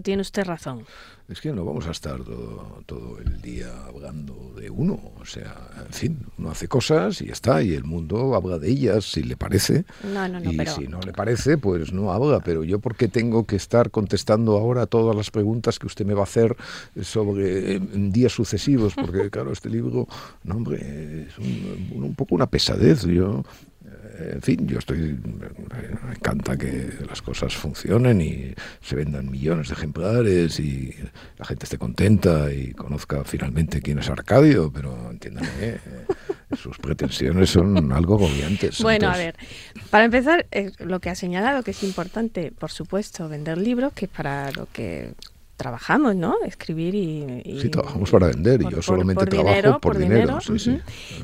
Claro, tiene usted razón. Es que no vamos a estar todo, el día hablando de uno. O sea, en fin, uno hace cosas y ya está, y el mundo habla de ellas si le parece. No, no, no, y si no le parece, pues no habla. Pero yo, ¿por qué tengo que estar contestando ahora todas las preguntas que usted me va a hacer sobre días sucesivos? Porque, claro, este libro, no, hombre, es un, un poco una pesadez. Yo en fin, yo estoy, me encanta que las cosas funcionen y se vendan millones de ejemplares y la gente esté contenta y conozca finalmente quién es Arcadio, pero entiéndame, eh, sus pretensiones son algo agobiantes. Bueno, a ver, para empezar, eh, lo que ha señalado que es importante, por supuesto, vender libros, que para lo que trabajamos, ¿no? Escribir y... sí, trabajamos para vender y yo solamente trabajo por, dinero,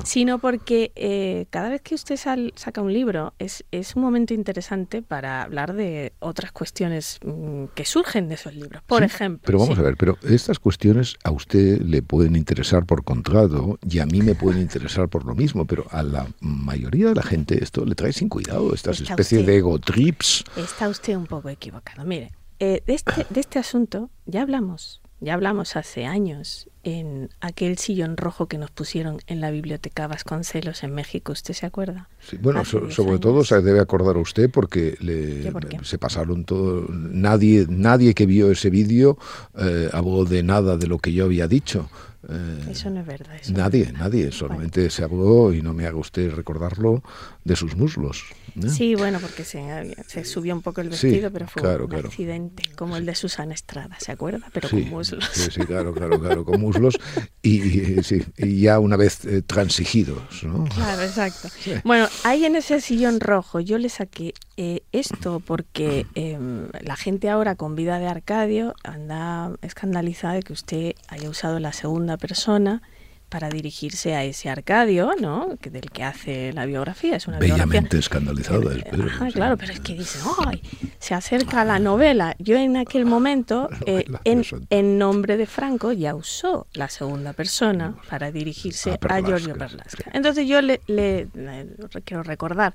sino porque eh, cada vez que usted saca un libro es, es un momento interesante para hablar de otras cuestiones mm, que surgen de esos libros, por ejemplo. Pero vamos a ver, pero estas cuestiones a usted le pueden interesar por contrato y a mí me pueden interesar por lo mismo, pero a la mayoría de la gente esto le trae sin cuidado, estas especies de ego trips. Está usted un poco equivocado. Mire, eh, de, este, de este asunto ya hablamos, ya hablamos hace años en aquel sillón rojo que nos pusieron en la biblioteca Vasconcelos en México, ¿usted se acuerda? Sí, bueno, sobre todo se debe acordar a usted porque le, se pasaron todo, nadie, nadie que vio ese vídeo eh, habló de nada de lo que yo había dicho. Eh, eso no es verdad. nadie, nadie, solamente se habló, y no me haga usted recordarlo, de sus muslos. Sí, bueno, porque se, se, subió un poco el vestido, pero fue un accidente, como el de Susana Estrada, ¿se acuerda? Pero con muslos. Sí, sí, claro, claro, claro, con muslos y, y ya una vez eh, transigidos, ¿no? Claro, exacto. Bueno, ahí en ese sillón rojo yo le saqué eh, esto porque em, la gente ahora con vida de Arcadio anda escandalizada de que usted haya usado la segunda persona para dirigirse a ese Arcadio, ¿no? Que del que hace la biografía. Es una Bellamente escandalizada. Ajá, claro, pero es que dice, ¡ay! Se acerca a la novela. Yo en aquel momento, eh, en, en, nombre de Franco, ya usó la segunda persona para dirigirse a, Giorgio Perlasca. Entonces yo le, le quiero recordar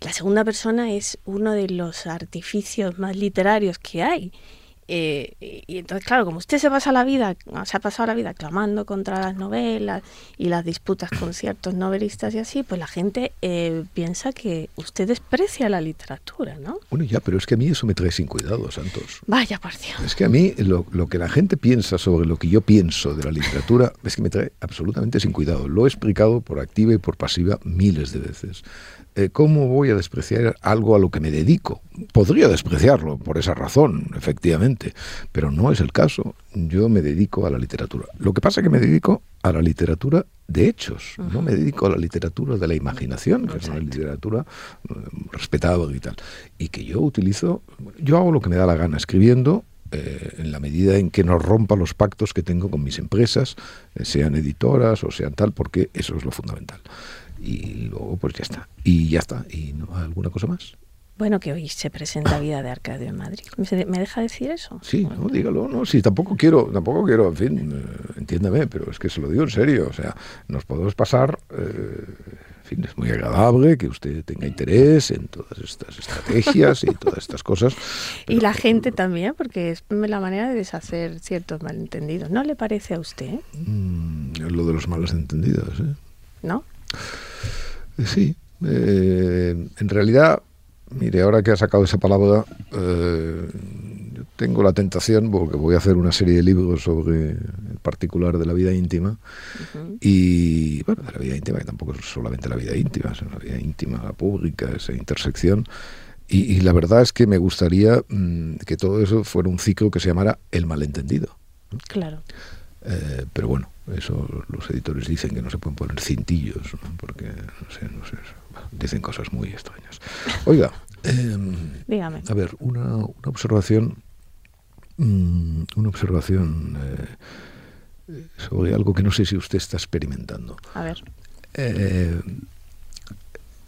la segunda persona es uno de los artificios más literarios que hay. Eh, y entonces, claro, como usted se pasa la vida, se ha pasado la vida clamando contra las novelas y las disputas con ciertos novelistas y así, pues la gente eh, piensa que usted desprecia la literatura, ¿no? Bueno, ya, pero es que a mí eso me trae sin cuidado, Santos. Vaya, por Dios. Es que a mí lo, lo que la gente piensa sobre lo que yo pienso de la literatura es que me trae absolutamente sin cuidado. Lo he explicado por activa y por pasiva miles de veces. Eh, ¿cómo voy a despreciar algo a lo que me dedico? Podría despreciarlo por esa razón, efectivamente, pero no es el caso. Yo me dedico a la literatura. Lo que pasa es que me dedico a la literatura de hechos, no me dedico a la literatura de la imaginación, que es una literatura eh, respetada y tal. Y que yo utilizo, yo hago lo que me da la gana escribiendo, eh, en la medida en que no rompa los pactos que tengo con mis empresas, sean editoras o sean tal, porque eso es lo fundamental y luego pues ya está. Y ya está. ¿Y no alguna cosa más? Bueno, que hoy se presenta Vida de Arcadio en Madrid. ¿Me deja decir eso? Sí, no, dígalo, no, sí, tampoco quiero, tampoco quiero, en fin, eh, entiéndame, pero es que se lo digo en serio, o sea, nos podemos pasar, eh, en fin, es muy agradable que usted tenga interés en todas estas estrategias y todas estas cosas. y la gente también, porque es la manera de deshacer ciertos malentendidos. ¿No le parece a usted? Mm, lo de los malos entendidos, ¿eh? ¿No? Sí, eh, en realidad, mire, ahora que ha sacado esa palabra, eh, tengo la tentación, porque voy a hacer una serie de libros sobre el particular de la vida íntima, y bueno, de la vida íntima, que tampoco es solamente la vida íntima, es la vida íntima, la pública, esa intersección. Y, la verdad es que me gustaría mm, que todo eso fuera un ciclo que se llamara El malentendido. Claro. Eh, pero bueno, eso los editores dicen que no se pueden poner cintillos, porque no sé, no sé, dicen cosas muy extrañas. Oiga, em, Dígame. a ver, una, una observación, mm, una observación eh, sobre algo que no sé si usted está experimentando. A ver. Eh,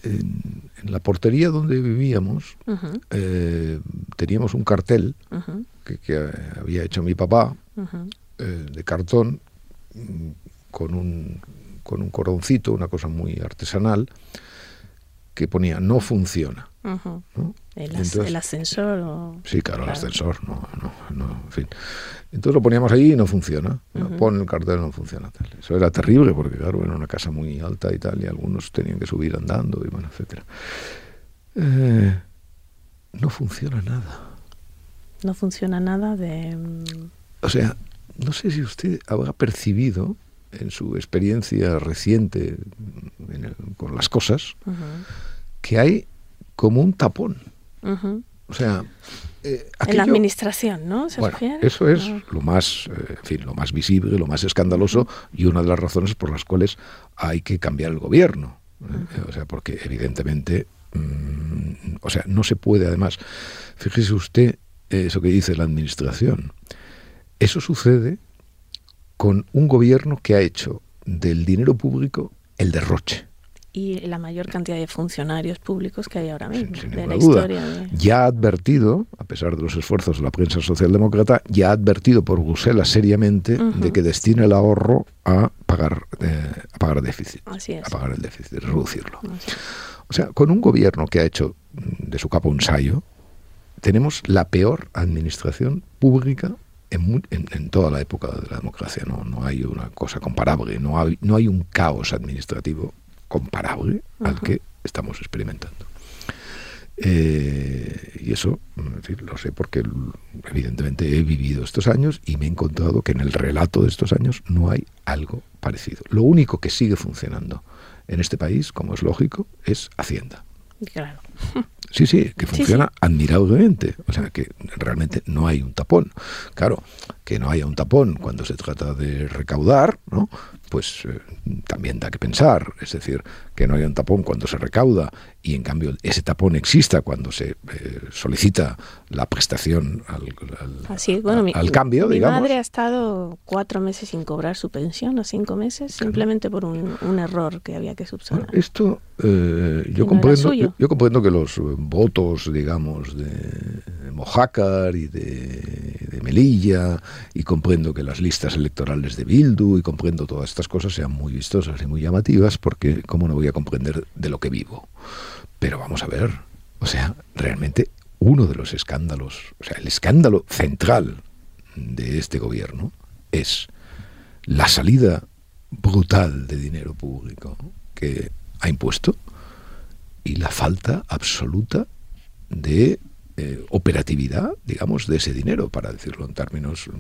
en, la portería donde vivíamos eh, teníamos un cartel que, había hecho mi papá de cartón con un, con un coroncito, una cosa muy artesanal, que ponía no funciona. ¿El, ascensor? Sí, claro, el ascensor, no, no, en fin. Entonces lo poníamos ahí y no funciona. Pon el cartel, no funciona. Eso era terrible porque, claro, era una casa muy alta y tal, y algunos tenían que subir andando y bueno, etcétera. Eh, no funciona nada. No funciona nada de... Mm, o sea, no sé si usted habrá percibido en su experiencia reciente con las cosas que hay como un tapón. O sea, eh, en la administración, ¿no? bueno, eso es lo más, eh, en fin, lo más visible, lo más escandaloso y una de las razones por las cuales hay que cambiar el gobierno. ¿eh? O sea, porque evidentemente, mm, o sea, no se puede además, fíjese usted eso que dice la administración, eso sucede con un gobierno que ha hecho del dinero público el derroche y la mayor cantidad de funcionarios públicos que hay ahora mismo de la historia. Ya ha advertido, a pesar de los esfuerzos de la prensa socialdemócrata, ya ha advertido por Bruselas seriamente de que destina el ahorro a pagar, eh, a pagar déficit, a pagar el déficit, reducirlo. O sea, con un gobierno que ha hecho de su capa un ensayo, tenemos la peor administración pública en, en, toda la época de la democracia. No, no hay una cosa comparable, no hay, no hay un caos administrativo comparable al que estamos experimentando. Eh, y eso lo sé porque evidentemente he vivido estos años y me he encontrado que en el relato de estos años no hay algo parecido. Lo único que sigue funcionando en este país, como es lógico, es Hacienda. Claro. Sí, sí, que funciona admirablemente. O sea, que realmente no hay un tapón. Claro, que no haya un tapón cuando se trata de recaudar, ¿no? pues eh, también da que pensar. Es decir, que no haya un tapón cuando se recauda y en cambio ese tapón exista cuando se eh, solicita la prestación al, al, cambio, mi digamos. madre ha estado cuatro meses sin cobrar su pensión o cinco meses simplemente por un, error que había que subsanar. esto eh, yo, comprendo, yo, comprendo que los votos, digamos, de Mojácar y de, de Melilla y comprendo que las listas electorales de Bildu y comprendo todas estas cosas sean muy vistosas y muy llamativas porque cómo no voy a comprender de lo que vivo. Pero vamos a ver, o sea, realmente uno de los escándalos, o sea, el escándalo central de este gobierno es la salida brutal de dinero público que ha impuesto y la falta absoluta de eh, operatividad, digamos, de ese dinero, para decirlo en términos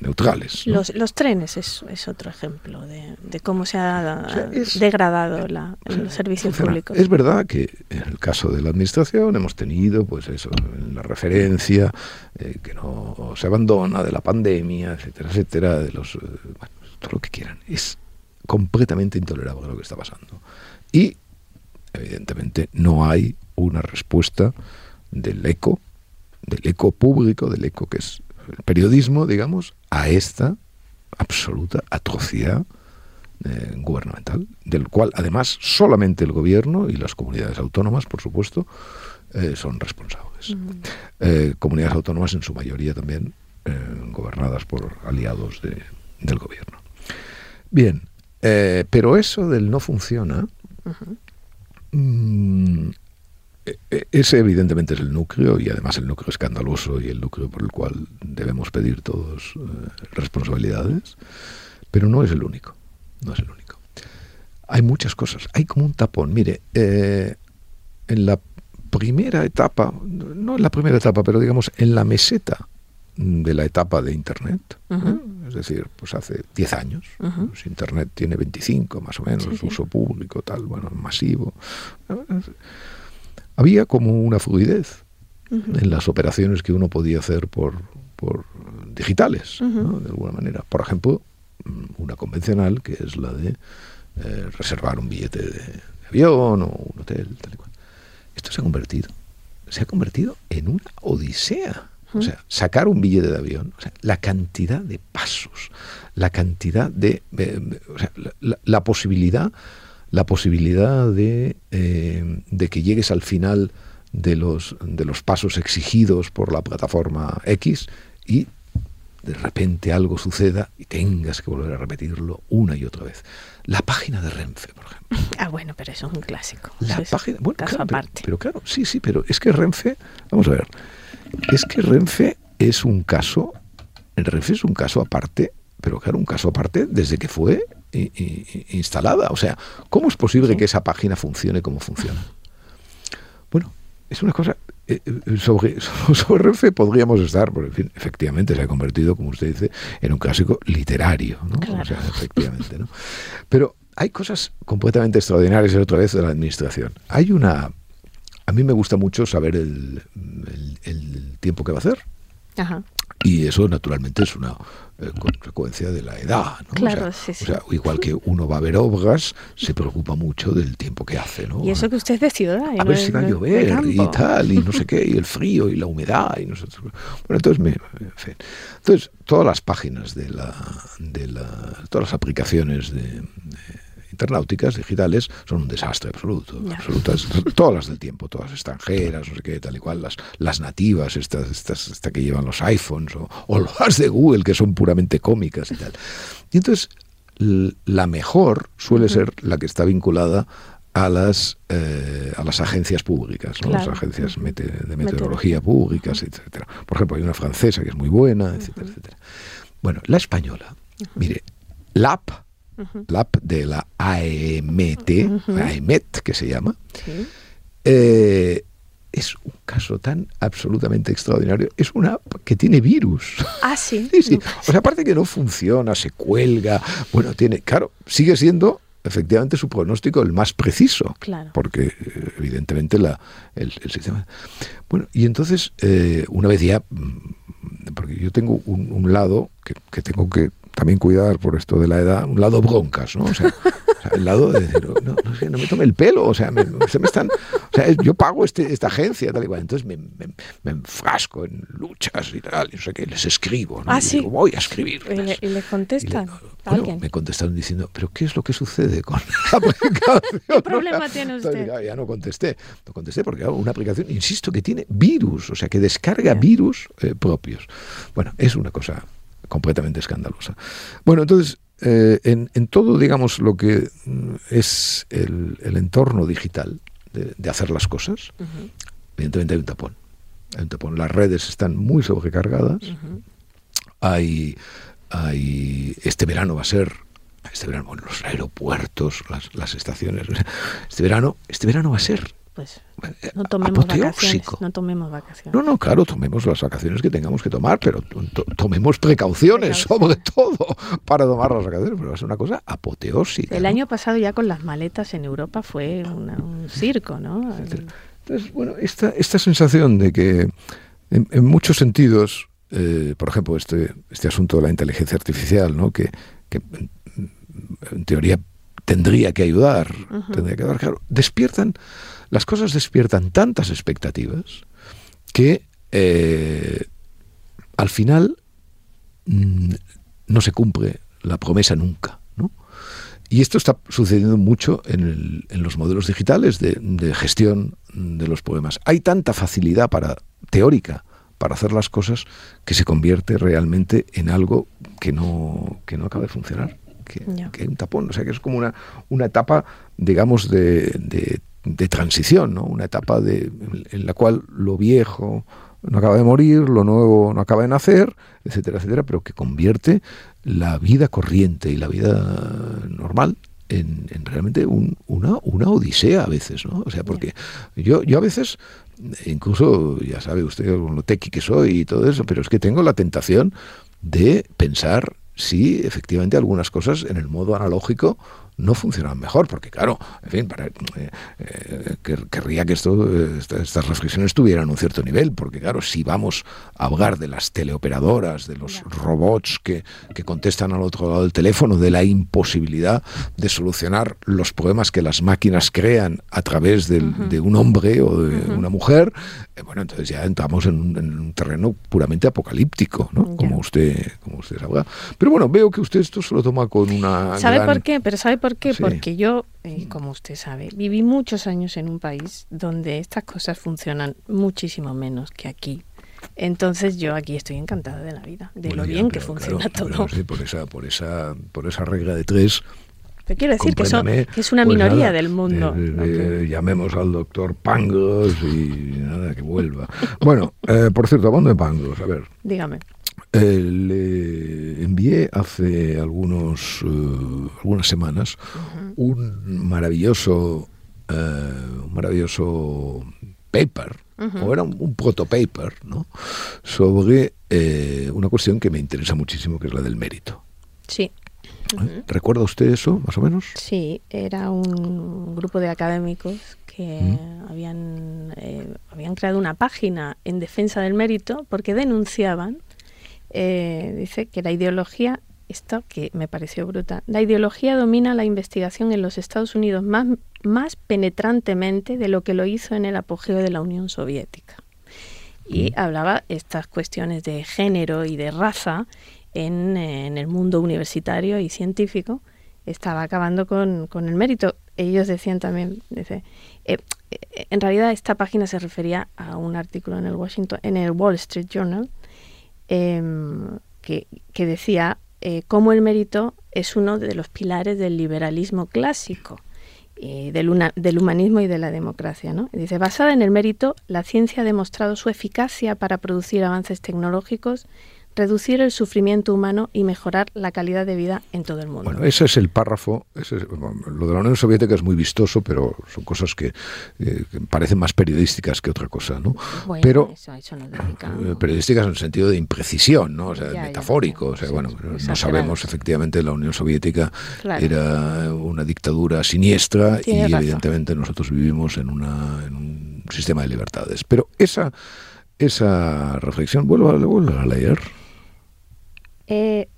neutrales. Los, los, trenes es, es, otro ejemplo de, cómo se ha degradado la, los servicios públicos. Es verdad que en el caso de la administración hemos tenido, pues eso, la referencia eh, que no se abandona de la pandemia, etcétera, etcétera, de los, eh, bueno, todo lo que quieran. Es completamente intolerable lo que está pasando. Y evidentemente no hay una respuesta del eco, del eco público, del eco que es el periodismo, digamos, a esta absoluta atrocidad eh, gubernamental, del cual además solamente el gobierno y las comunidades autónomas, por supuesto, eh, son responsables. Eh, comunidades autónomas en su mayoría también gobernadas por aliados del gobierno. Bien, pero eso del no funciona e, ese evidentemente es el núcleo y además el núcleo escandaloso y el núcleo por el cual debemos pedir todos eh, responsabilidades, pero no es el único, no es el único. Hay muchas cosas, hay como un tapón. Mire, eh, en la primera etapa, no en la primera etapa, pero digamos en la meseta de la etapa de Internet, es decir, pues hace 10 años, pues Internet tiene 25 más o menos, uso público, tal, bueno, masivo. Había como una fluidez en las operaciones que uno podía hacer por, por digitales, de alguna manera. Por ejemplo, una convencional que es la de eh, reservar un billete de, avión o un hotel, tal y cual. Esto se ha convertido, se ha convertido en una odisea. O sea, sacar un billete de avión, o sea, la cantidad de pasos, la cantidad de, o sea, la posibilidad la posibilidad de, eh, de que llegues al final de los, de los pasos exigidos por la plataforma X y de repente algo suceda y tengas que volver a repetirlo una y otra vez. La página de Renfe, por ejemplo. Ah, bueno, pero eso es un clásico. La página, bueno, caso aparte. Pero, claro, sí, sí, pero es que Renfe, vamos a ver, es que Renfe es un caso, el Renfe es un caso aparte, pero claro, un caso aparte desde que fue instalada. O sea, ¿cómo es posible que esa página funcione como funciona? Bueno, es una cosa eh, eh, sobre, sobre Renfe podríamos estar, porque en fin, efectivamente se ha convertido, como usted dice, en un clásico literario, ¿no? O sea, efectivamente, ¿no? Pero hay cosas completamente extraordinarias otra vez de la administración. Hay una... A mí me gusta mucho saber el, el tiempo que va a hacer. Ajá. Y eso naturalmente es una eh, consecuencia de la edad. ¿no? Claro, o sea, sí, sí. O sea, igual que uno va a ver obras, se preocupa mucho del tiempo que hace. ¿no? Y eso que usted es de ciudad. A ver si va a llover y tal, y no sé qué, y el frío y la humedad. y Bueno, entonces, me, en fin. entonces todas las páginas de la, de la, todas las aplicaciones de, de internauticas digitales son un desastre absoluto, absolutas, todas las del tiempo, todas extranjeras, no sé qué, tal y cual, las, las nativas, estas, estas, estas que llevan los iPhones, o, o las de Google, que son puramente cómicas y tal. Y entonces, la mejor suele ser la que está vinculada a las eh, a las agencias públicas, ¿no? claro. las agencias mete, de meteorología públicas, etcétera. Por ejemplo, hay una francesa que es muy buena, etcétera, uh -huh. etcétera. Bueno, la española, uh -huh. mire, la app Uh -huh. la app de la AEMT, uh -huh. AEMET que se llama, sí. eh, es un caso tan absolutamente extraordinario. Es una app que tiene virus. Ah, sí. sí, sí. O sea, aparte que no funciona, se cuelga, bueno, tiene, claro, sigue siendo efectivamente su pronóstico el más preciso. Claro. Porque evidentemente la, el, el sistema... Bueno, y entonces, eh, una vez ya, porque yo tengo un, un lado que, que tengo que también cuidar por esto de la edad, un lado broncas, ¿no? O sea, o sea el lado de decir, no, no, sé, no, me tome el pelo, o sea, me, se me están, o sea, yo pago este, esta agencia, tal y cual, entonces me, me, me, enfrasco en luchas y tal, y no sé qué, les escribo, ¿no? Ah, y sí. digo, voy a escribir. ¿Y le, y le contestan? Y le, bueno, ¿Alguien? me contestaron diciendo, pero ¿qué es lo que sucede con la aplicación? ¿Qué problema tiene usted? Ya, ya, no contesté, no contesté porque hago una aplicación, insisto, que tiene virus, o sea, que descarga yeah. virus eh, propios. Bueno, es una cosa completamente escandalosa. Bueno, entonces, eh, en, en, todo, digamos, lo que es el, el entorno digital de, de, hacer las cosas, uh -huh. evidentemente hay un tapón. Hay un tapón. Las redes están muy sobrecargadas. Uh -huh. Hay, hay. Este verano va a ser. Este verano, bueno, los aeropuertos, las, las estaciones. Este verano, este verano va a ser pues no tomemos vacaciones, no tomemos vacaciones. No, no, claro, tomemos las vacaciones que tengamos que tomar, pero to tomemos precauciones, sobre todo para tomar las vacaciones, pero es una cosa apoteósica. El ¿no? año pasado ya con las maletas en Europa fue una, un circo, ¿no? Entonces, bueno, esta, esta sensación de que en, en muchos sentidos, eh, por ejemplo, este, este asunto de la inteligencia artificial, ¿no? que, que en teoría tendría que ayudar, uh -huh. tendría que ayudar, claro, despiertan las cosas despiertan tantas expectativas que eh, al final mmm, no se cumple la promesa nunca. ¿no? Y esto está sucediendo mucho en, el, en los modelos digitales de, de, gestión de los problemas. Hay tanta facilidad para, teórica para hacer las cosas que se convierte realmente en algo que no, que no acaba de funcionar. Que, yeah. que, hay un tapón, o sea que es como una, una etapa, digamos, de, de de transición, ¿no? una etapa de, en la cual lo viejo no acaba de morir, lo nuevo no acaba de nacer, etcétera, etcétera, pero que convierte la vida corriente y la vida normal en, en realmente un, una, una odisea a veces, ¿no? O sea, porque yo, yo a veces, incluso, ya sabe usted lo tequi que soy y todo eso, pero es que tengo la tentación de pensar si efectivamente algunas cosas en el modo analógico no funcionan mejor, porque claro, en fin, para, eh, eh, querría que esto, esta, estas reflexiones tuvieran un cierto nivel, porque claro, si vamos a hablar de las teleoperadoras, de los robots que, que, contestan al otro lado del teléfono, de la imposibilidad de solucionar los problemas que las máquinas crean a través del, uh -huh. de un hombre o de uh -huh. una mujer, eh, bueno, entonces ya entramos en un, en un terreno puramente apocalíptico, ¿no? Yeah. Como usted, como usted sabrá. Pero bueno, veo que usted esto se lo toma con una. ¿Sabe gran... por qué? Pero ¿sabe por qué? Sí. Porque yo, eh, como usted sabe, viví muchos años en un país donde estas cosas funcionan muchísimo menos que aquí. Entonces yo aquí estoy encantada de la vida, de bueno, lo bien que funciona claro, todo. Sí, por esa, por esa, por esa regla de tres, Pero quiero decir que, es una pues minoría del mundo. Eh, eh, llamemos al doctor Pangos y nada, que vuelva. bueno, eh, por cierto, hablando de Pangos, a ver. Dígame. Le envié hace algunos, algunas semanas un maravilloso, un maravilloso paper, o era un, protopaper, ¿no? sobre una cuestión que me interesa muchísimo, que es la del mérito. Sí. ¿Recuerda usted eso, más o menos? Sí, era un grupo de académicos que habían, eh, habían creado una página en defensa del mérito porque denunciaban, eh, dice que la ideología, esto que me pareció brutal, la ideología domina la investigación en los Estados Unidos más, más penetrantemente de lo que lo hizo en el apogeo de la Unión Soviética. Y hablaba estas cuestiones de género y de raza en, el mundo universitario y científico estaba acabando con, el mérito. Ellos decían también, dice, eh, eh, en realidad esta página se refería a un artículo en el Washington, en el Wall Street Journal, em, que, decía eh, cómo el mérito es uno de los pilares del liberalismo clásico. del, del, humanismo y de la democracia. ¿no? Dice, basada en el mérito, la ciencia ha demostrado su eficacia para producir avances tecnológicos reducir el sufrimiento humano y mejorar la calidad de vida en todo el mundo. Bueno, ese es el párrafo. lo de la Unión Soviética es muy vistoso, pero son cosas que, eh, parecen más periodísticas que otra cosa, ¿no? pero eh, periodísticas en el sentido de imprecisión, ¿no? O sea, metafórico. o sea, bueno, no sabemos efectivamente la Unión Soviética era una dictadura siniestra y evidentemente nosotros vivimos en, una, en un sistema de libertades. Pero esa esa reflexión, vuelvo a, a leer. Eh,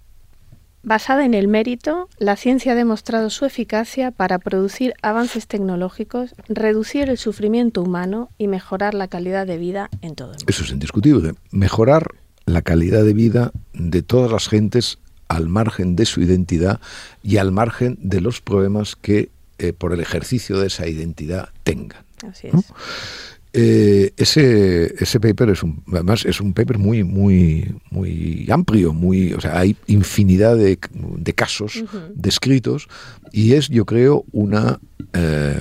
basada en el mérito, la ciencia ha demostrado su eficacia para producir avances tecnológicos, reducir el sufrimiento humano y mejorar la calidad de vida en todo el mundo. Eso es indiscutible. Mejorar la calidad de vida de todas las gentes al margen de su identidad y al margen de los problemas que eh, por el ejercicio de esa identidad tengan. Así es. Eh, ese, ese paper es un, además es un paper muy, muy, muy amplio, muy, o sea, hay infinidad de, de casos descritos y es, yo creo, una, eh,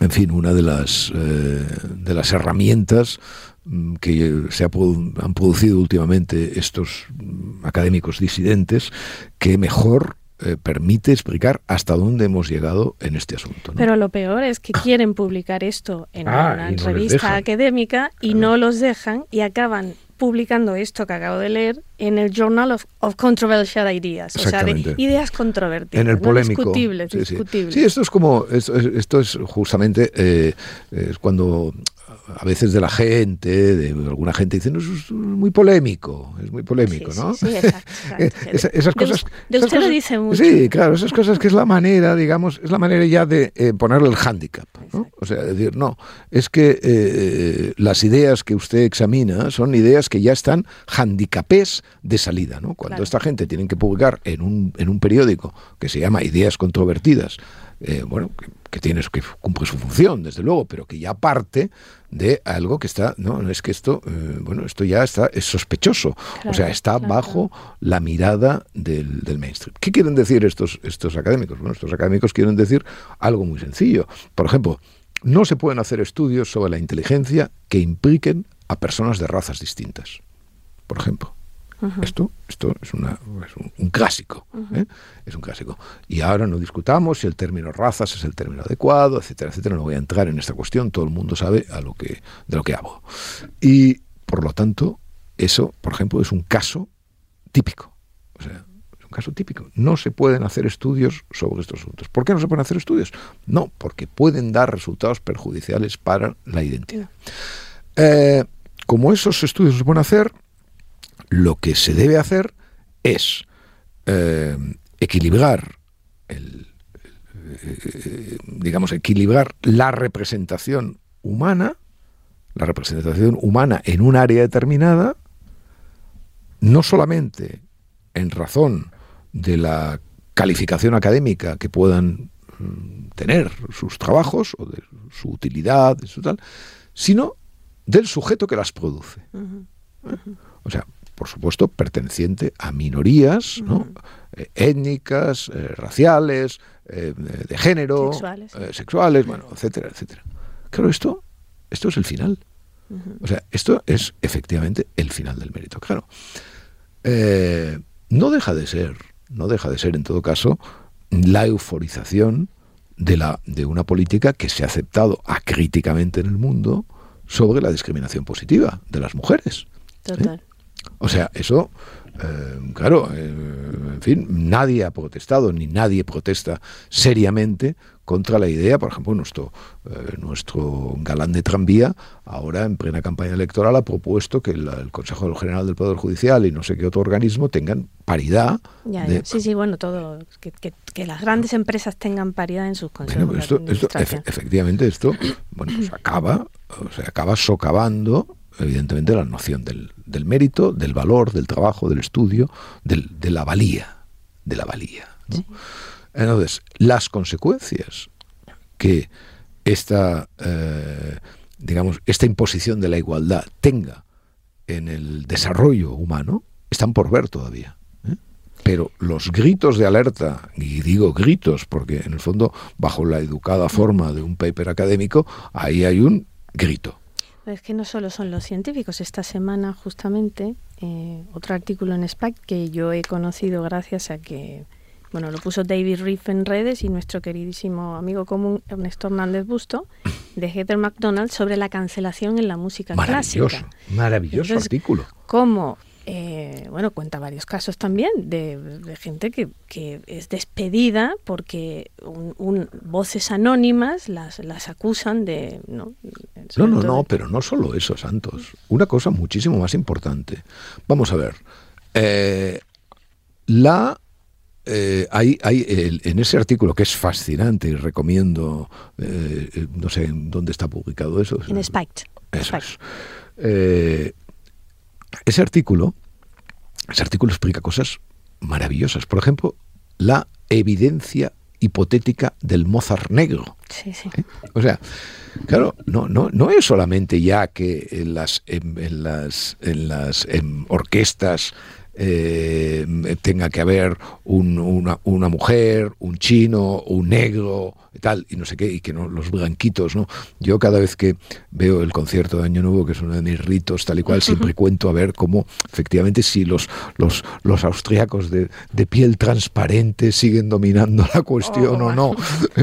en fin, una de las, eh, de las herramientas mm, que se han producido últimamente estos mm, académicos disidentes que mejor eh, permite explicar hasta dónde hemos llegado en este asunto. Pero lo peor es que quieren publicar esto en ah, una revista académica y no los dejan y acaban publicando esto que acabo de leer en el Journal of, Controversial Ideas, o sea, de ideas controvertidas, en el polémico. discutibles, sí, esto es como, esto, es justamente eh, es cuando a veces de la gente, de alguna gente dice, no, es muy polémico, es muy polémico, ¿no? Sí, exacto, esas cosas... De, usted lo dice mucho. Sí, claro, esas cosas que es la manera, digamos, es la manera ya de eh, ponerle el hándicap, ¿no? O sea, decir, no, es que eh, las ideas que usted examina son ideas que ya están handicapés de salida, ¿no? Cuando esta gente tiene que publicar en un, en un periódico que se llama Ideas Controvertidas, eh, bueno, que, que, tiene, que cumple su función, desde luego, pero que ya parte de algo que está, no, es que esto, eh, bueno, esto ya está, es sospechoso, o sea, está bajo la mirada del, del, mainstream. ¿Qué quieren decir estos, estos académicos? Bueno, estos académicos quieren decir algo muy sencillo. Por ejemplo, no se pueden hacer estudios sobre la inteligencia que impliquen a personas de razas distintas, por ejemplo. Esto, esto es, una, un, clásico, ¿eh? es un clásico. Y ahora no discutamos si el término razas es el término adecuado, etcétera, etcétera. No voy a entrar en esta cuestión. Todo el mundo sabe a lo que, de lo que hablo. Y por lo tanto, eso, por ejemplo, es un caso típico. O sea, es un caso típico. No se pueden hacer estudios sobre estos asuntos. ¿Por qué no se pueden hacer estudios? No, porque pueden dar resultados perjudiciales para la identidad. Eh, como esos estudios se pueden hacer, lo que se debe hacer es eh, equilibrar el, eh, digamos, equilibrar la representación humana, la representación humana en un área determinada, no solamente en razón de la calificación académica que puedan mm, tener sus trabajos o de su utilidad, de su tal, sino del sujeto que las produce. O sea, por supuesto, perteneciente a minorías ¿no? Eh, étnicas, eh, raciales, eh, de género, sexuales. bueno, etcétera, etcétera. Claro, esto, esto es el final. O sea, esto es efectivamente el final del mérito. Claro, no deja de ser, no deja de ser en todo caso la euforización de, la, de una política que se ha aceptado acríticamente en el mundo sobre la discriminación positiva de las mujeres. Total. O sea, eso, eh, claro, eh, en fin, nadie ha protestado, ni nadie protesta seriamente contra la idea, por ejemplo, nuestro, eh, nuestro galán de tranvía, ahora en plena campaña electoral, ha propuesto que el, Consejo General del Poder Judicial y no sé qué otro organismo tengan paridad. Sí, sí, bueno, todo, que, las grandes empresas tengan paridad en sus consejos. efectivamente, esto, bueno, pues acaba, o sea, acaba socavando evidentemente la noción del, del, mérito, del valor, del trabajo, del estudio, del, de la valía, de la valía. Entonces, las consecuencias que esta, eh, digamos, esta imposición de la igualdad tenga en el desarrollo humano están por ver todavía. ¿eh? Pero los gritos de alerta, y digo gritos porque en el fondo, bajo la educada forma de un paper académico, ahí hay un grito. Es que no solo son los científicos. Esta semana, justamente, eh, otro artículo en SPAC que yo he conocido gracias a que bueno, lo puso David Riff en redes y nuestro queridísimo amigo común Ernesto Hernández Busto de Heather McDonald sobre la cancelación en la música maravilloso, clásica. Maravilloso artículo. Cómo, eh, bueno, cuenta varios casos también de, gente que, que, es despedida porque un, voces anónimas las, las acusan de... No, no, no, no, pero no solo eso, Santos. Una cosa muchísimo más importante. Vamos a ver. Eh, la eh, hay, hay en ese artículo que es fascinante y recomiendo, eh, no sé dónde está publicado eso. En Spiked. Eso ese artículo, ese artículo explica cosas maravillosas. Por ejemplo, la evidencia hipotética del Mozart negro. Sí, sí. O sea, claro, no, no, no es solamente ya que en las, en, las, en las orquestas eh, tenga que haber una, una, mujer, un chino, un negro, y tal, y no sé qué, y que no, los blanquitos, ¿no? Yo cada vez que veo el concierto de Año Nuevo, que es uno de mis ritos, tal y cual, siempre cuento a ver cómo efectivamente si los, los, los austríacos de, de piel transparente siguen dominando la cuestión o no. Oh,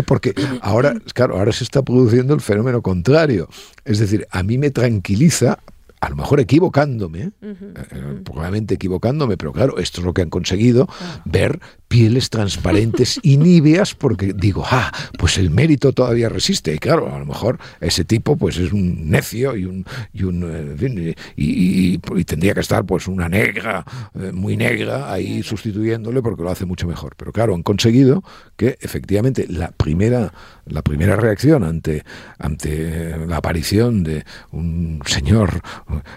Porque ahora, claro, ahora se está produciendo el fenómeno contrario. Es decir, a mí me tranquiliza a lo mejor equivocándome, eh, probablemente equivocándome, pero claro, esto es lo que han conseguido, ver pieles transparentes y níveas, porque digo, ah, pues el mérito todavía resiste. Y claro, a lo mejor ese tipo pues es un necio y un, y, un, eh, y, tendría que estar pues una negra, eh, muy negra, ahí sustituyéndole porque lo hace mucho mejor. Pero claro, han conseguido que efectivamente la primera, la primera reacción ante, ante la aparición de un señor,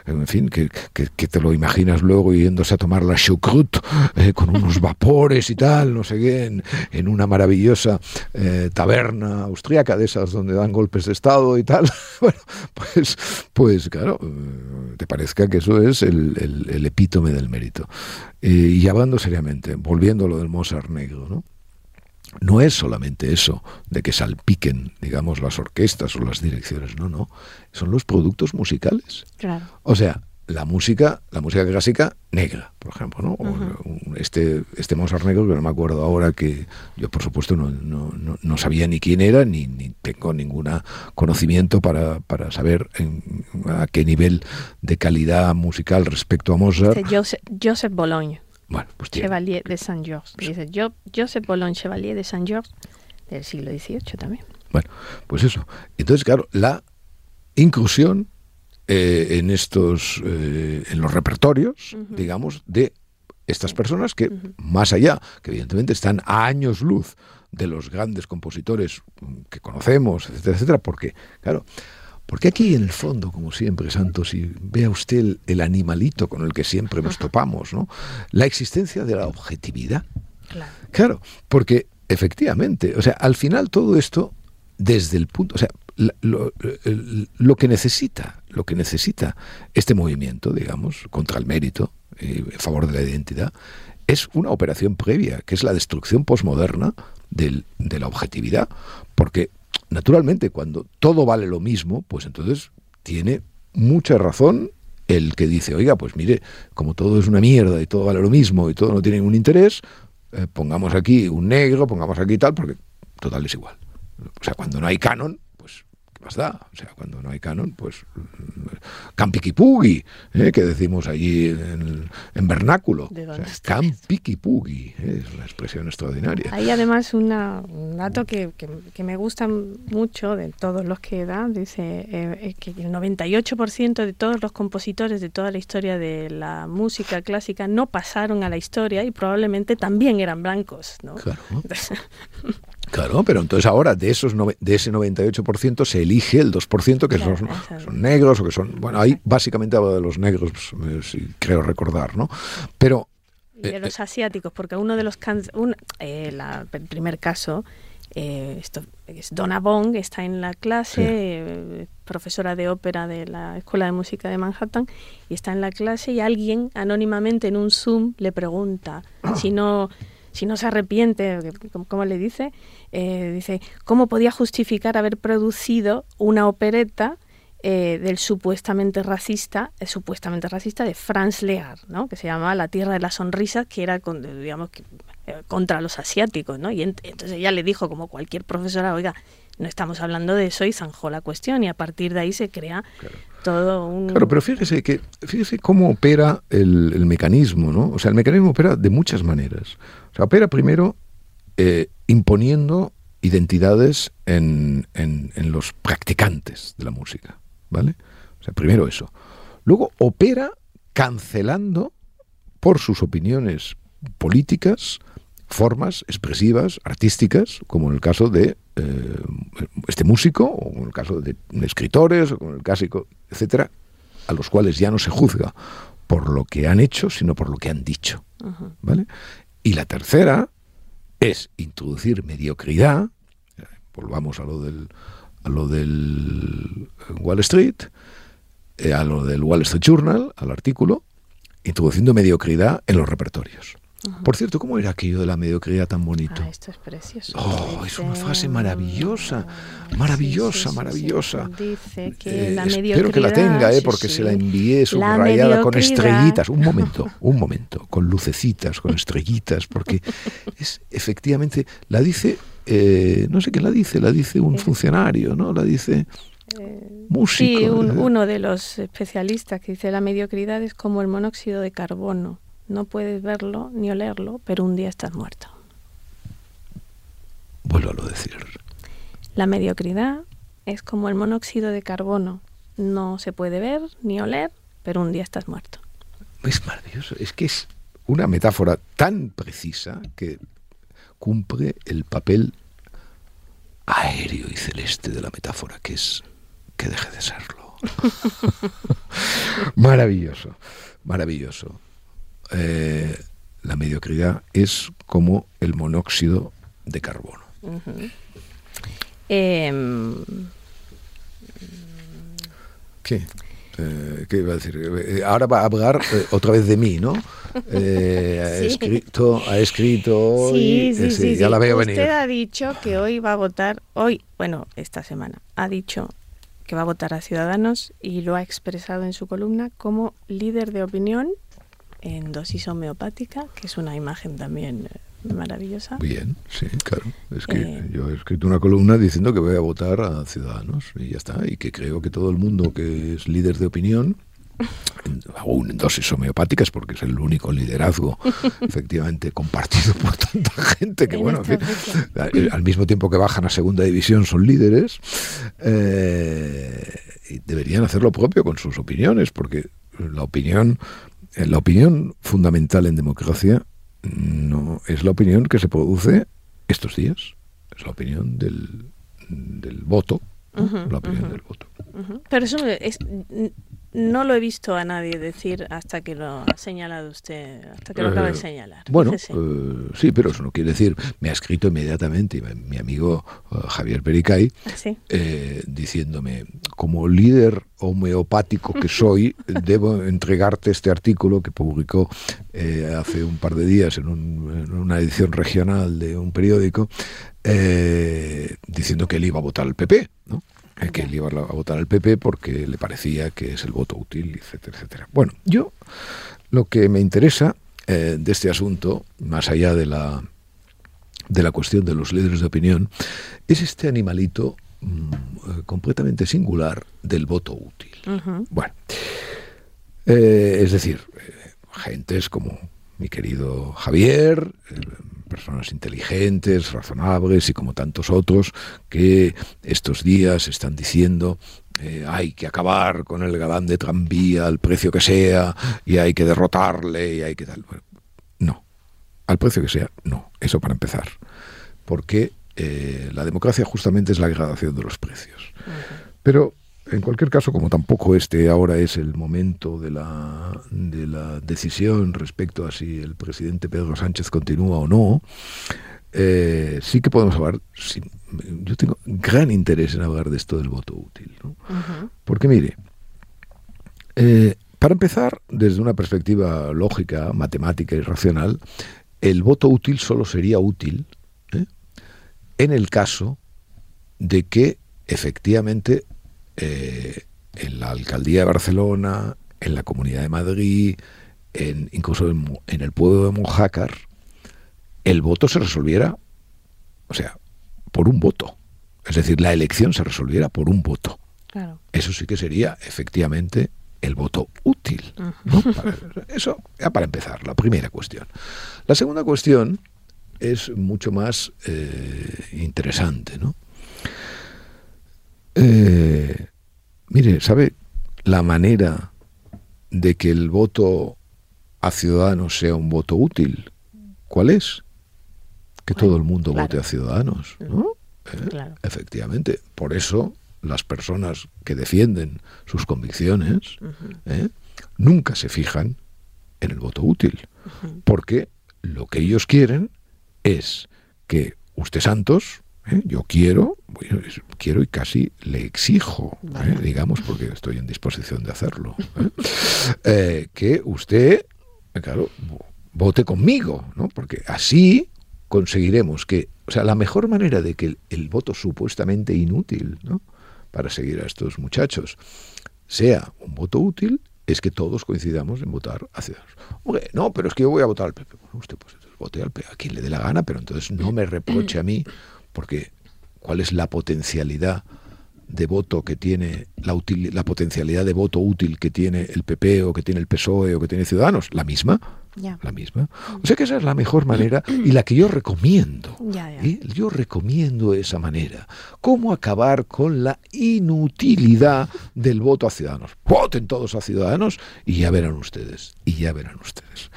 en fin, que, que, te lo imaginas luego yéndose a tomar la choucroute eh, con unos vapores y no sé qué, en, una maravillosa eh, taberna austríaca de esas donde dan golpes de Estado y tal. bueno, pues, pues claro, eh, te parezca que eso es el, epítome del mérito. y hablando seriamente, volviendo a lo del Mozart negro, ¿no? No es solamente eso de que salpiquen, digamos, las orquestas o las direcciones, no, no, son los productos musicales. Claro. O sea, la música, la música clásica negra, por ejemplo, ¿no? este, este Mozart negro, que no me acuerdo ahora, que yo por supuesto no, no, no, sabía ni quién era, ni, ni tengo ningún conocimiento para, para saber a qué nivel de calidad musical respecto a Mozart. Joseph, Joseph Bologne. Bueno, pues Chevalier de Saint Georges. Dice Joseph Bologne, Chevalier de Saint Georges, del siglo XVIII también. Bueno, pues eso. Entonces, claro, la inclusión eh, en estos, eh, en los repertorios, digamos, de estas personas que, más allá, que evidentemente están a años luz de los grandes compositores que conocemos, etcétera, etcétera, porque, claro, porque aquí en el fondo, como siempre, Santos, y vea usted el, animalito con el que siempre nos topamos, ¿no? La existencia de la objetividad. Claro. claro, porque efectivamente, o sea, al final todo esto, desde el punto, o sea, lo, que necesita, lo que necesita este movimiento, digamos, contra el mérito, y en favor de la identidad, es una operación previa, que es la destrucción posmoderna de la objetividad, porque naturalmente cuando todo vale lo mismo, pues entonces tiene mucha razón el que dice, oiga, pues mire, como todo es una mierda y todo vale lo mismo y todo no tiene ningún interés, eh, pongamos aquí un negro, pongamos aquí tal, porque total es igual. O sea, cuando no hay canon, más da? O sea, cuando no hay canon, pues campiquipugi, ¿eh? que decimos allí en, en vernáculo. ¿De o campiquipugi, ¿eh? es una expresión extraordinaria. Hay además un dato que, que, me gusta mucho de todos los que da, dice eh, que el 98% de todos los compositores de toda la historia de la música clásica no pasaron a la historia y probablemente también eran blancos, ¿no? Claro. Claro, pero entonces ahora de esos de ese 98% se elige el 2% que son, son, negros o que son, bueno, ahí básicamente hablo de los negros, eh, si creo recordar, ¿no? Pero y de eh, los asiáticos, porque uno de los un, eh, el primer caso esto es Donna Bong, está en la clase, profesora de ópera de la Escuela de Música de Manhattan, y está en la clase y alguien anónimamente en un Zoom le pregunta si no si no se arrepiente, como le dice, eh, dice, ¿cómo podía justificar haber producido una opereta eh, del supuestamente racista, el supuestamente racista de Franz Lear, ¿no? que se llamaba La Tierra de la Sonrisa, que era digamos, eh, contra los asiáticos, ¿no? Y entonces ella le dijo, como cualquier profesora, oiga, no estamos hablando de eso y zanjó la cuestión y a partir de ahí se crea todo un... Claro, pero fíjese, que, fíjese cómo opera el, el, mecanismo, ¿no? O sea, el mecanismo opera de muchas maneras. O sea, opera primero eh, imponiendo identidades en, en, en los practicantes de la música, ¿vale? O sea, primero eso. Luego opera cancelando por sus opiniones políticas formas expresivas, artísticas, como en el caso de este músico, o en el caso de escritores, o en el caso, etcétera, a los cuales ya no se juzga por lo que han hecho, sino por lo que han dicho. ¿Vale? Y la tercera es introducir mediocridad, volvamos a lo del, a lo del Wall Street, eh, a lo del Wall Street Journal, al artículo, introduciendo mediocridad en los repertorios. Por cierto, ¿cómo era aquello de la mediocridad tan bonito? Ah, esto es precioso. Oh, es una frase maravillosa, maravillosa, maravillosa. Dice que eh, la mediocridad, espero que la tenga, eh, porque se la envié subrayada con estrellitas. Un momento, un momento, con lucecitas, con estrellitas, porque es efectivamente, la dice, eh, no sé quién la dice, la dice un funcionario, ¿no? La dice... músico. Sí, uno de los especialistas que dice la mediocridad es como el monóxido de carbono no puedes verlo ni olerlo, pero un día estás muerto. Vuelvo a lo decir. La mediocridad es como el monóxido de carbono. No se puede ver ni oler, pero un día estás muerto. Es maravilloso. Es que es una metáfora tan precisa que cumple el papel aéreo y celeste de la metáfora, que es que deje de serlo. maravilloso, maravilloso. Eh, la mediocridad es como el monóxido de carbono. Em, ¿Qué? Eh, ¿Qué iba a decir? Eh, ahora va a hablar otra vez de mí, ¿no? ha escrito, ha escrito hoy, sí, sí, ya la veo venir. Usted ha dicho que hoy va a votar, hoy, bueno, esta semana, ha dicho que va a votar a Ciudadanos y lo ha expresado en su columna como líder de opinión en dosis homeopática, que es una imagen también eh, maravillosa. Bien, sí, claro. Es que eh, yo he escrito una columna diciendo que voy a votar a Ciudadanos y ya está. Y que creo que todo el mundo que es líder de opinión, aún en dosis homeopáticas, porque es el único liderazgo efectivamente compartido por tanta gente que, bueno, al mismo tiempo que bajan a segunda división son líderes, eh, y deberían hacer lo propio con sus opiniones, porque la opinión la opinión fundamental en democracia no es la opinión que se produce estos días, es la opinión del, del voto, la opinión del voto. Pero eso es, no lo he visto a nadie decir hasta que lo ha señalado usted, hasta que lo acaba de eh, señalar. Bueno, eh, sí, pero eso no quiere decir, me ha escrito inmediatamente mi amigo eh, Javier Pericay ¿Ah, diciéndome, como líder homeopático que soy, debo entregarte este artículo que publicó hace un par de días en, en, una edición regional de un periódico, diciendo que él iba a votar al PP, ¿no? Que él iba a votar al PP porque le parecía que es el voto útil, etcétera, etcétera. Bueno, yo lo que me interesa eh, de este asunto, más allá de la, de la cuestión de los líderes de opinión, es este animalito mm, eh, completamente singular del voto útil. Bueno, eh, es decir, gentes como mi querido Javier, personas inteligentes, razonables y como tantos otros que estos días están diciendo eh, hay que acabar con el galán de tranvía al precio que sea y hay que derrotarle y hay que tal. no, al precio que sea, no, eso para empezar. Porque eh, la democracia justamente es la gradación de los precios. Pero en cualquier caso, como tampoco este ahora es el momento de la, de la decisión respecto a si el presidente Pedro Sánchez continúa o no, eh, sí que podemos hablar, yo tengo gran interés en hablar de esto del voto útil. Porque mire, eh, para empezar, desde una perspectiva lógica, matemática y racional, el voto útil solo sería útil ¿eh? en el caso de que efectivamente eh, en la alcaldía de Barcelona, en la Comunidad de Madrid, en, incluso en, el pueblo de Mojácar, el voto se resolviera, o sea, por un voto. Es decir, la elección se resolviera por un voto. Eso sí que sería efectivamente el voto útil. eso, ya para empezar, la primera cuestión. La segunda cuestión es mucho más eh, interesante, ¿no? Eh, mire, ¿sabe la manera de que el voto a Ciudadanos sea un voto útil? ¿Cuál es? Que todo el mundo vote a Ciudadanos. ¿no? ¿Eh? Efectivamente. Por eso las personas que defienden sus convicciones ¿eh? nunca se fijan en el voto útil. Porque lo que ellos quieren es que usted Santos ¿eh? Yo quiero, quiero y casi le exijo, ¿eh? digamos, porque estoy en disposición de hacerlo, ¿eh? que usted, claro, vote conmigo, ¿no? Porque así conseguiremos que, o sea, la mejor manera de que el, voto supuestamente inútil, ¿no? Para seguir a estos muchachos sea un voto útil es que todos coincidamos en votar hacia Hombre, no, pero es que yo voy a votar al PP. Bueno, usted pues vote al PP, a quien le dé la gana, pero entonces no me reproche a mí porque ¿cuál es la potencialidad de voto que tiene, la, la potencialidad de voto útil que tiene el PP o que tiene el PSOE o que tiene Ciudadanos? La misma. La misma. O sea que esa es la mejor manera y la que yo recomiendo. ¿eh? Yo recomiendo esa manera. ¿Cómo acabar con la inutilidad del voto a Ciudadanos? Voten todos a Ciudadanos y ya verán ustedes. Y ya verán ustedes.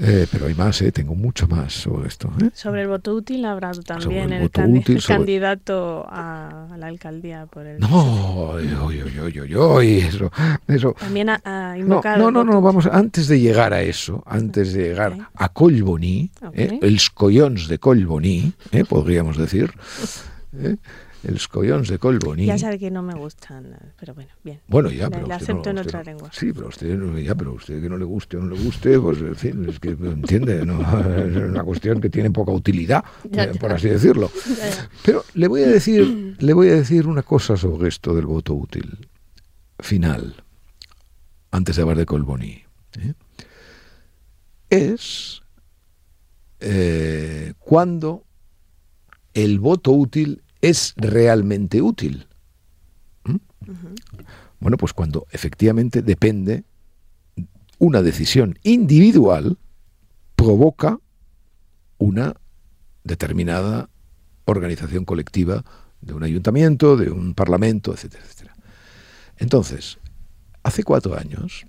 Eh, pero hay más, eh, tengo mucho más sobre esto. ¿eh? Sobre el voto útil habrá también el, candidato a, la alcaldía por el. No, yo, yo, yo, yo, eso, eso. También ha, invocado. No, no, no, vamos, antes de llegar a eso, antes de llegar a Collboni, el collons de Collboni, podríamos decir. El collons de Colboni. Ya sabe que no me gustan, pero bueno, bien. Bueno, ya, pero la acepto en otra lengua. Sí, pero usted, ya, pero usted que no le guste o no le guste, pues en fin, es que entiende, ¿no? es una cuestión que tiene poca utilidad, eh, por así decirlo. Pero le voy a decir, le voy a decir una cosa sobre esto del voto útil final, antes de hablar de Colboni. ¿eh? Es eh, cuando el voto útil es realmente útil? ¿Mm? Bueno, pues cuando efectivamente depende una decisión individual provoca una determinada organización colectiva de un ayuntamiento, de un parlamento, etcétera, etcétera. Entonces, hace cuatro años,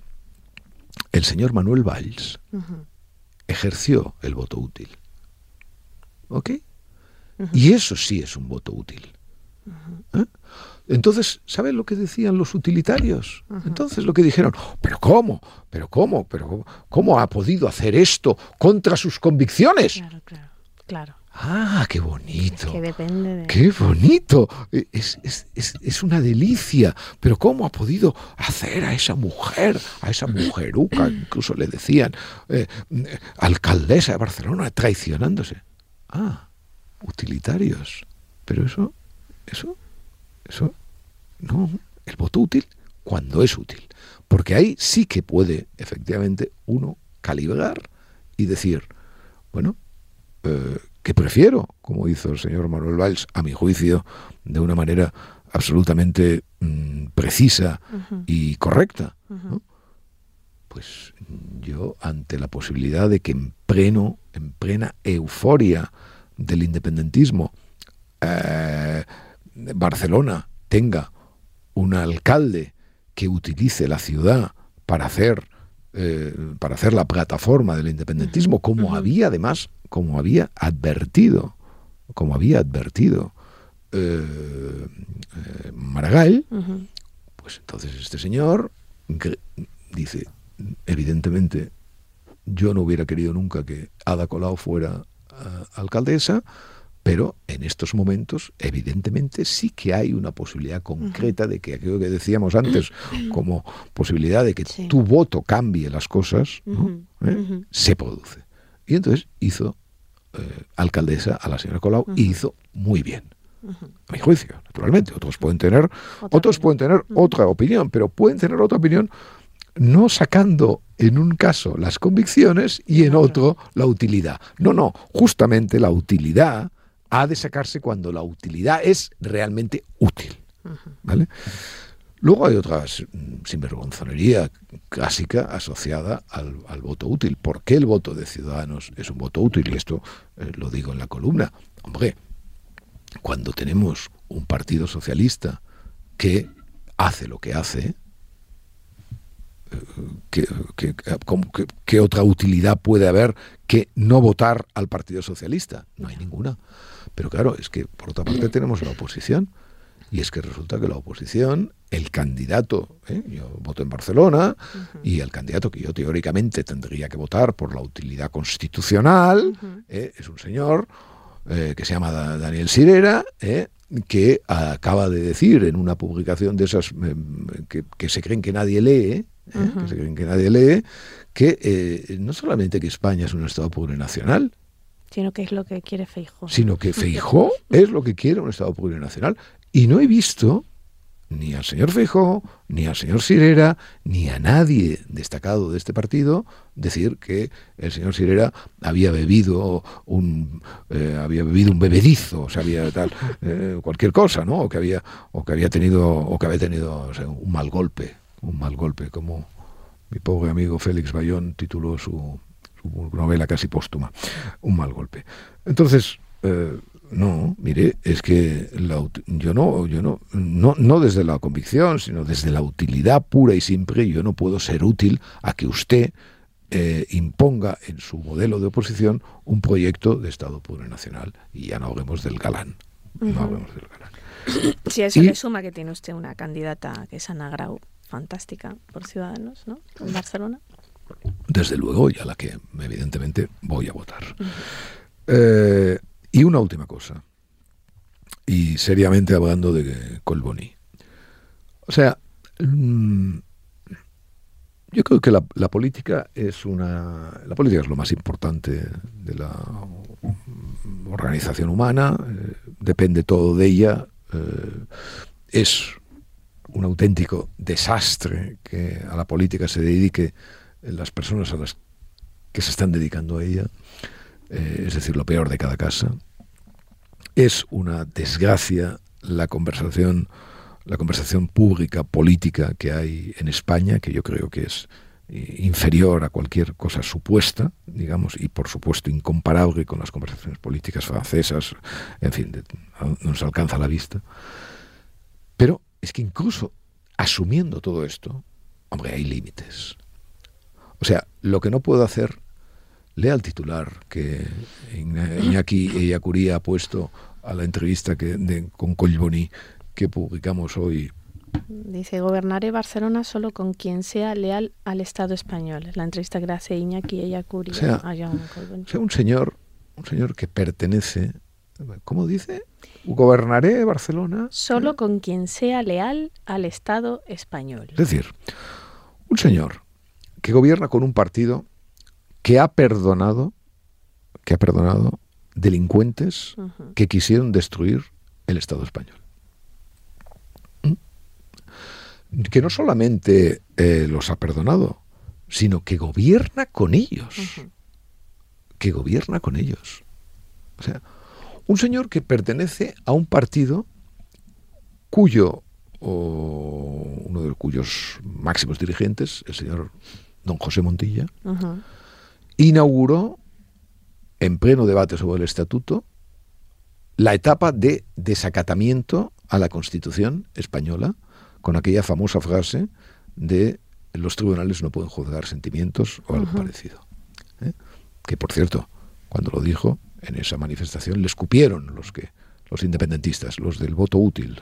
el señor Manuel Valls ejerció el voto útil. ¿Ok? Y eso sí es un voto útil. ¿Eh? Entonces, ¿sabes lo que decían los utilitarios? Entonces lo que dijeron, pero ¿cómo? ¿Pero cómo? ¿Pero cómo ha podido hacer esto contra sus convicciones? Claro, claro, claro. Ah, qué bonito. que depende de... Qué bonito. Es, es, es, es, una delicia. Pero ¿cómo ha podido hacer a esa mujer, a esa mujeruca, incluso le decían, eh, alcaldesa de Barcelona, traicionándose? Ah, utilitarios. Pero eso, eso, eso, no, el voto útil cuando es útil. Porque ahí sí que puede, efectivamente, uno calibrar y decir, bueno, eh, que prefiero, como hizo el señor Manuel Valls, a mi juicio, de una manera absolutamente mm, precisa y correcta. Pues yo, ante la posibilidad de que en pleno, en plena euforia del independentismo, eh, Barcelona tenga un alcalde que utilice la ciudad para hacer eh, para hacer la plataforma del independentismo, como había además como había advertido, como había advertido eh, eh, Maragall, pues entonces este señor dice, evidentemente, yo no hubiera querido nunca que Ada Colau fuera alcaldesa, pero en estos momentos, evidentemente, sí que hay una posibilidad concreta de que aquello que decíamos antes, como posibilidad de que tu voto cambie las cosas, se produce. Y entonces hizo eh, alcaldesa a la señora Colau y hizo muy bien. A mi juicio, naturalmente. Otros pueden tener, otros pueden tener otra opinión, pero pueden tener otra opinión no sacando en un caso las convicciones y en otro la utilidad. No, no, justamente la utilidad ha de sacarse cuando la utilidad es realmente útil. ¿Vale? Luego hay otra sinvergonzonería clásica asociada al, voto útil. ¿Por qué el voto de Ciudadanos es un voto útil? Y esto eh, lo digo en la columna. Hombre, cuando tenemos un partido socialista que hace lo que hace, eh, ¿qué, otra utilidad puede haber que no votar al Partido Socialista? No hay ninguna. Pero claro, es que por otra parte tenemos la oposición. Y es que resulta que la oposición el candidato, ¿eh? yo voto en Barcelona, y el candidato que yo teóricamente tendría que votar por la utilidad constitucional, ¿eh? es un señor eh, que se llama Daniel Sirera, que acaba de decir en una publicación de esas que, se creen que nadie lee, que se creen que nadie lee, que no solamente que España es un Estado plurinacional, sino que es lo que quiere Feijó. Sino que Feijó es lo que quiere un Estado plurinacional. Y no he visto ni al señor Feijó, ni al señor Sirera, ni a nadie destacado de este partido decir que el señor Sirera había bebido un eh, había bebido un bebedizo, o sea, había tal eh, cualquier cosa, ¿no? O que había o que había tenido o que había tenido un mal golpe, un mal golpe, como mi pobre amigo Félix Bayón tituló su, novela casi póstuma, un mal golpe. Entonces eh, no, mire, es que yo no, yo no, no, no desde la convicción, sino desde la utilidad pura y simple, yo no puedo ser útil a que usted eh, imponga en su modelo de oposición un proyecto de Estado plurinacional. Y ya no hablemos del galán. No hablemos del galán. Si eso le suma que tiene usted una candidata que es Ana Grau, fantástica por Ciudadanos, ¿no? En Barcelona. Desde luego, y a la que evidentemente voy a votar. eh, y una última cosa, y seriamente hablando de Colboni. O sea, mm, yo creo que la, política es una. La política es lo más importante de la organización humana, eh, depende todo de ella. Eh, es un auténtico desastre que a la política se dedique las personas a las que se están dedicando a ella. Eh, es decir, lo peor de cada casa. Es una desgracia la conversación, la conversación pública, política que hay en España, que yo creo que es eh, inferior a cualquier cosa supuesta, digamos, y por supuesto incomparable con las conversaciones políticas francesas, en fin, no nos alcanza la vista. Pero es que incluso asumiendo todo esto, hombre, hay límites. O sea, lo que no puedo hacer lea el titular que Iñaki Eyacuría ha puesto a la entrevista que, con Collboni que publicamos hoy. Dice, gobernaré Barcelona solo con quien sea leal al Estado español. La entrevista que le hace Iñaki Eyacuri o sea, o sea, un señor, un señor que pertenece, ¿cómo dice? Gobernaré Barcelona. Solo con quien sea leal al Estado español. Es decir, un señor que gobierna con un partido que ha perdonado, que ha perdonado delincuentes que quisieron destruir el Estado español. ¿Mm? Que no solamente eh, los ha perdonado, sino que gobierna con ellos. Que gobierna con ellos. O sea, un señor que pertenece a un partido cuyo, o uno de cuyos máximos dirigentes, el señor don José Montilla, inauguró en pleno debate sobre el estatuto la etapa de desacatamiento a la Constitución española, con aquella famosa frase de los tribunales no pueden juzgar sentimientos o algo parecido. ¿eh? Que por cierto, cuando lo dijo, en esa manifestación le escupieron los que los independentistas, los del voto útil,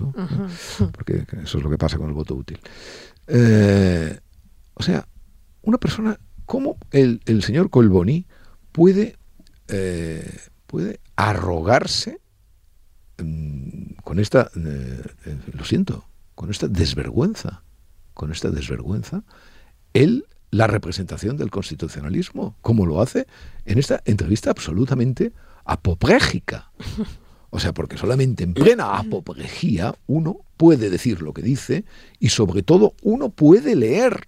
porque eso es lo que pasa con el voto útil. Eh, o sea, una persona, ¿cómo el, el señor Colboni puede, eh, puede arrogarse mm, con esta, eh, lo siento, con esta desvergüenza, con esta desvergüenza, él la representación del constitucionalismo, como lo hace en esta entrevista absolutamente apoprégica. O sea, porque solamente en plena apoplejía uno puede decir lo que dice y sobre todo uno puede leer.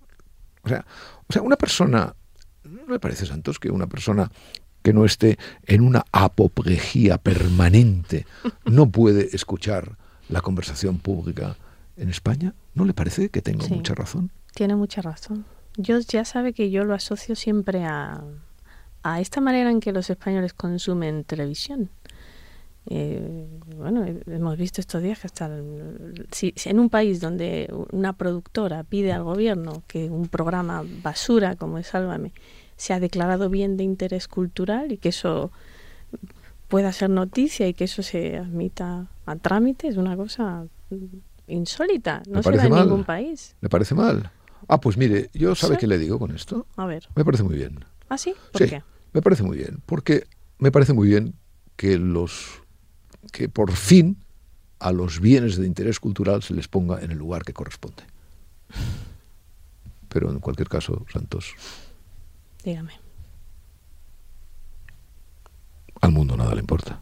O sea, o sea una persona, ¿no me parece, Santos, que una persona que no esté en una apoplejía permanente no puede escuchar la conversación pública en España? ¿No le parece que tengo mucha razón? Tiene mucha razón. Yo ya sabe que yo lo asocio siempre a, a esta manera en que los españoles consumen televisión. Eh, bueno, hemos visto estos días que hasta si, en un país donde una productora pide al gobierno que un programa basura como es Sálvame se ha declarado bien de interés cultural y que eso pueda ser noticia y que eso se admita a trámite es una cosa insólita, no se da en ningún país. ¿Le parece mal? Ah, pues mire, yo sabe qué le digo con esto. A ver. Me parece muy bien. ¿Ah, sí? ¿Por qué? Me parece muy bien, porque me parece muy bien que los que por fin a los bienes de interés cultural se les ponga en el lugar que corresponde. Pero en cualquier caso, Santos. Dígame. Al mundo nada le importa.